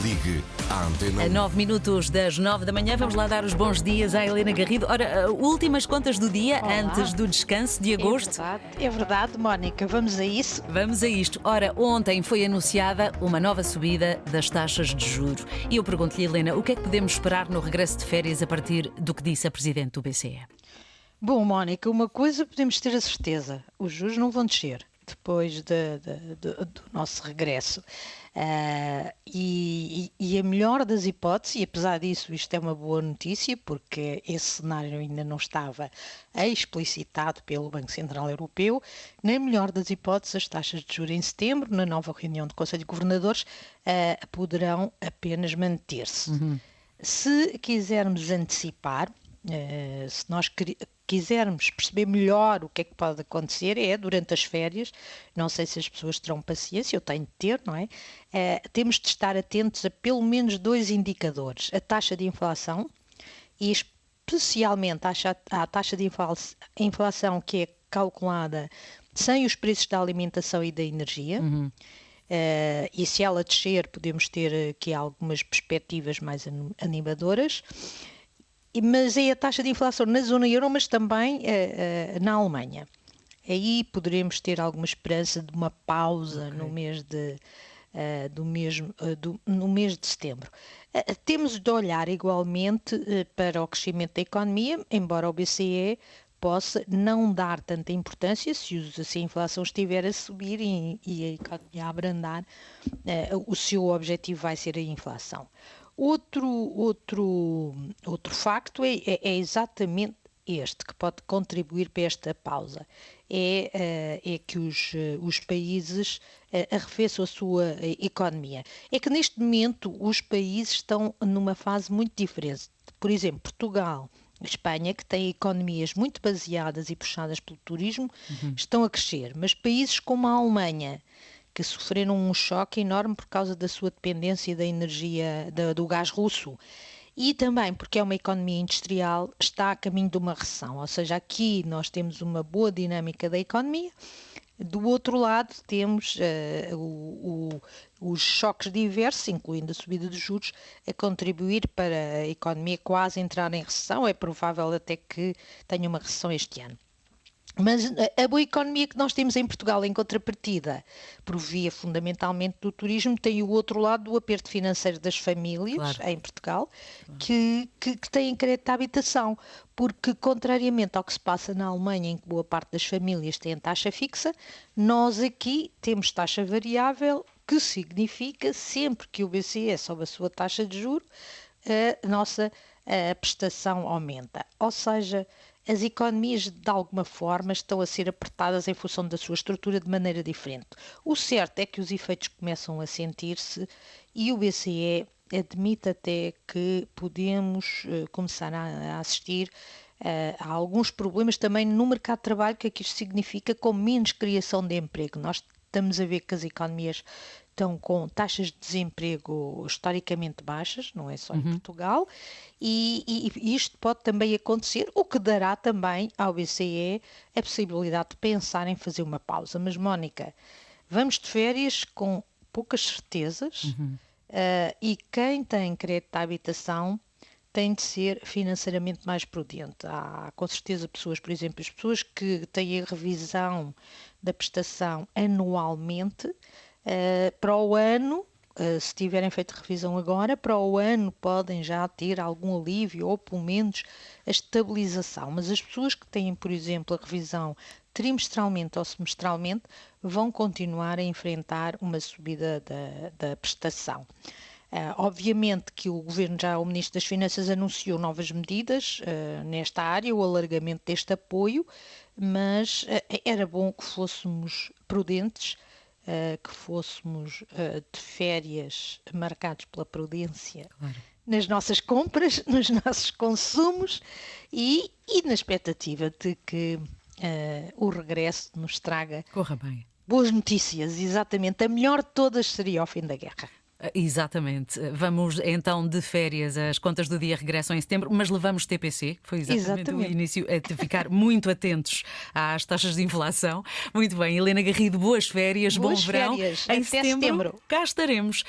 Ligue à Antena A 1. 9 minutos das 9 da manhã, vamos lá dar os bons dias à Helena Garrido. Ora, uh, últimas contas do dia Olá. antes do descanso de agosto. É verdade, é verdade, Mónica. Vamos a isso. Vamos a isto. Ora, ontem foi anunciada uma nova subida das taxas de juro. E eu pergunto-lhe, Helena, o que é que podemos esperar no regresso de férias a partir do que disse a Presidente do BCE? Bom, Mónica, uma coisa podemos ter a certeza: os juros não vão descer depois de- de- de- do nosso regresso. Ah, e, e- a melhor das hipóteses, e apesar disso, isto é uma boa notícia, porque esse cenário ainda não estava explicitado pelo Banco Central Europeu, na melhor das hipóteses, as taxas de juros em setembro, na nova reunião do Conselho de Governadores, ah, poderão apenas manter-se. Se quisermos antecipar, eh, se nós quisermos perceber melhor o que é que pode acontecer, é durante as férias, não sei se as pessoas terão paciência, eu tenho de ter, não é? Eh, temos de estar atentos a pelo menos dois indicadores: a taxa de inflação e especialmente à à taxa de infla- inflação que é calculada sem os preços da alimentação e da energia. Eh, e se ela descer, podemos ter aqui algumas perspectivas mais animadoras. Mas é a taxa de inflação na zona euro, mas também eh, na Alemanha. Aí poderemos ter alguma esperança de uma pausa no mês de eh, do mesmo, eh, do- no mês de setembro. Eh, temos de olhar igualmente para o crescimento da economia, embora o BCE possa não dar tanta importância se, os- se a inflação estiver a subir e, e a a abrandar, o seu objetivo vai ser a inflação. Outro, outro, outro facto é, é- é exatamente este que pode contribuir para esta pausa. É, eh, é que os, eh, os países eh, arrefeçam a sua economia. É que neste momento os países estão numa fase muito diferente. Por exemplo, Portugal, Espanha, que têm economias muito baseadas e puxadas pelo turismo, estão a crescer. Mas países como a Alemanha, que sofreram um choque enorme por causa da sua dependência da energia da- do gás russo. E também porque é uma economia industrial, está a caminho de uma recessão. Ou seja, aqui nós temos uma boa dinâmica da economia. Do outro lado, temos eh, o- o- os choques diversos, incluindo a subida dos juros, a contribuir para a economia quase entrar em recessão. É provável até que tenha uma recessão este ano. Mas a- a boa economia que nós temos em Portugal, em contrapartida, provia fundamentalmente do turismo, tem o outro lado do aperto financeiro das famílias Claro. em Portugal, que, que, que têm crédito à habitação. Porque, contrariamente ao que se passa na Alemanha, em que boa parte das famílias têm taxa fixa, nós aqui temos taxa variável, que significa sempre que o BCE sobe a sua taxa de juro, a nossa a prestação aumenta. Ou seja, as economias de alguma forma estão a ser apertadas em função da sua estrutura de maneira diferente. O certo é que os efeitos começam a sentir-se e o BCE admite até que podemos eh, começar a, assistir eh, a alguns problemas também no mercado de trabalho, que é que isto significa com menos criação de emprego. Nós estamos a ver que as economias estão com taxas de desemprego historicamente baixas, não é só em Portugal, e, e- isto pode também acontecer, o que dará também ao BCE a possibilidade de pensar em fazer uma pausa. Mas, Mónica, vamos de férias com poucas certezas eh, e quem tem crédito à habitação tem de ser financeiramente mais prudente. Há com certeza pessoas, por exemplo, as pessoas que têm a revisão da prestação anualmente, eh, para o ano, eh, se tiverem feito revisão agora, para o ano podem já ter algum alívio ou pelo menos a estabilização. Mas as pessoas que têm, por exemplo, a revisão trimestralmente ou semestralmente vão continuar a enfrentar uma subida da, da prestação. Ah, obviamente que o Governo já, o Ministro das Finanças anunciou novas medidas ah, nesta área, o alargamento deste apoio, mas ah, era bom que fôssemos prudentes, ah, que fôssemos ah, de férias marcados pela prudência nas nossas compras, nos nossos consumos e, e na expectativa de que o regresso nos traga Corra bem. boas notícias. Exatamente, a melhor de todas seria o fim da guerra. Exatamente. Vamos então de férias, as contas do dia regressam em setembro, mas levamos TPC, que foi exatamente, Exatamente. o início, a de ficar muito atentos às taxas de inflação. Muito bem, Helena Garrido, boas férias, Boas bom verão. férias. Em Até setembro, setembro. cá estaremos.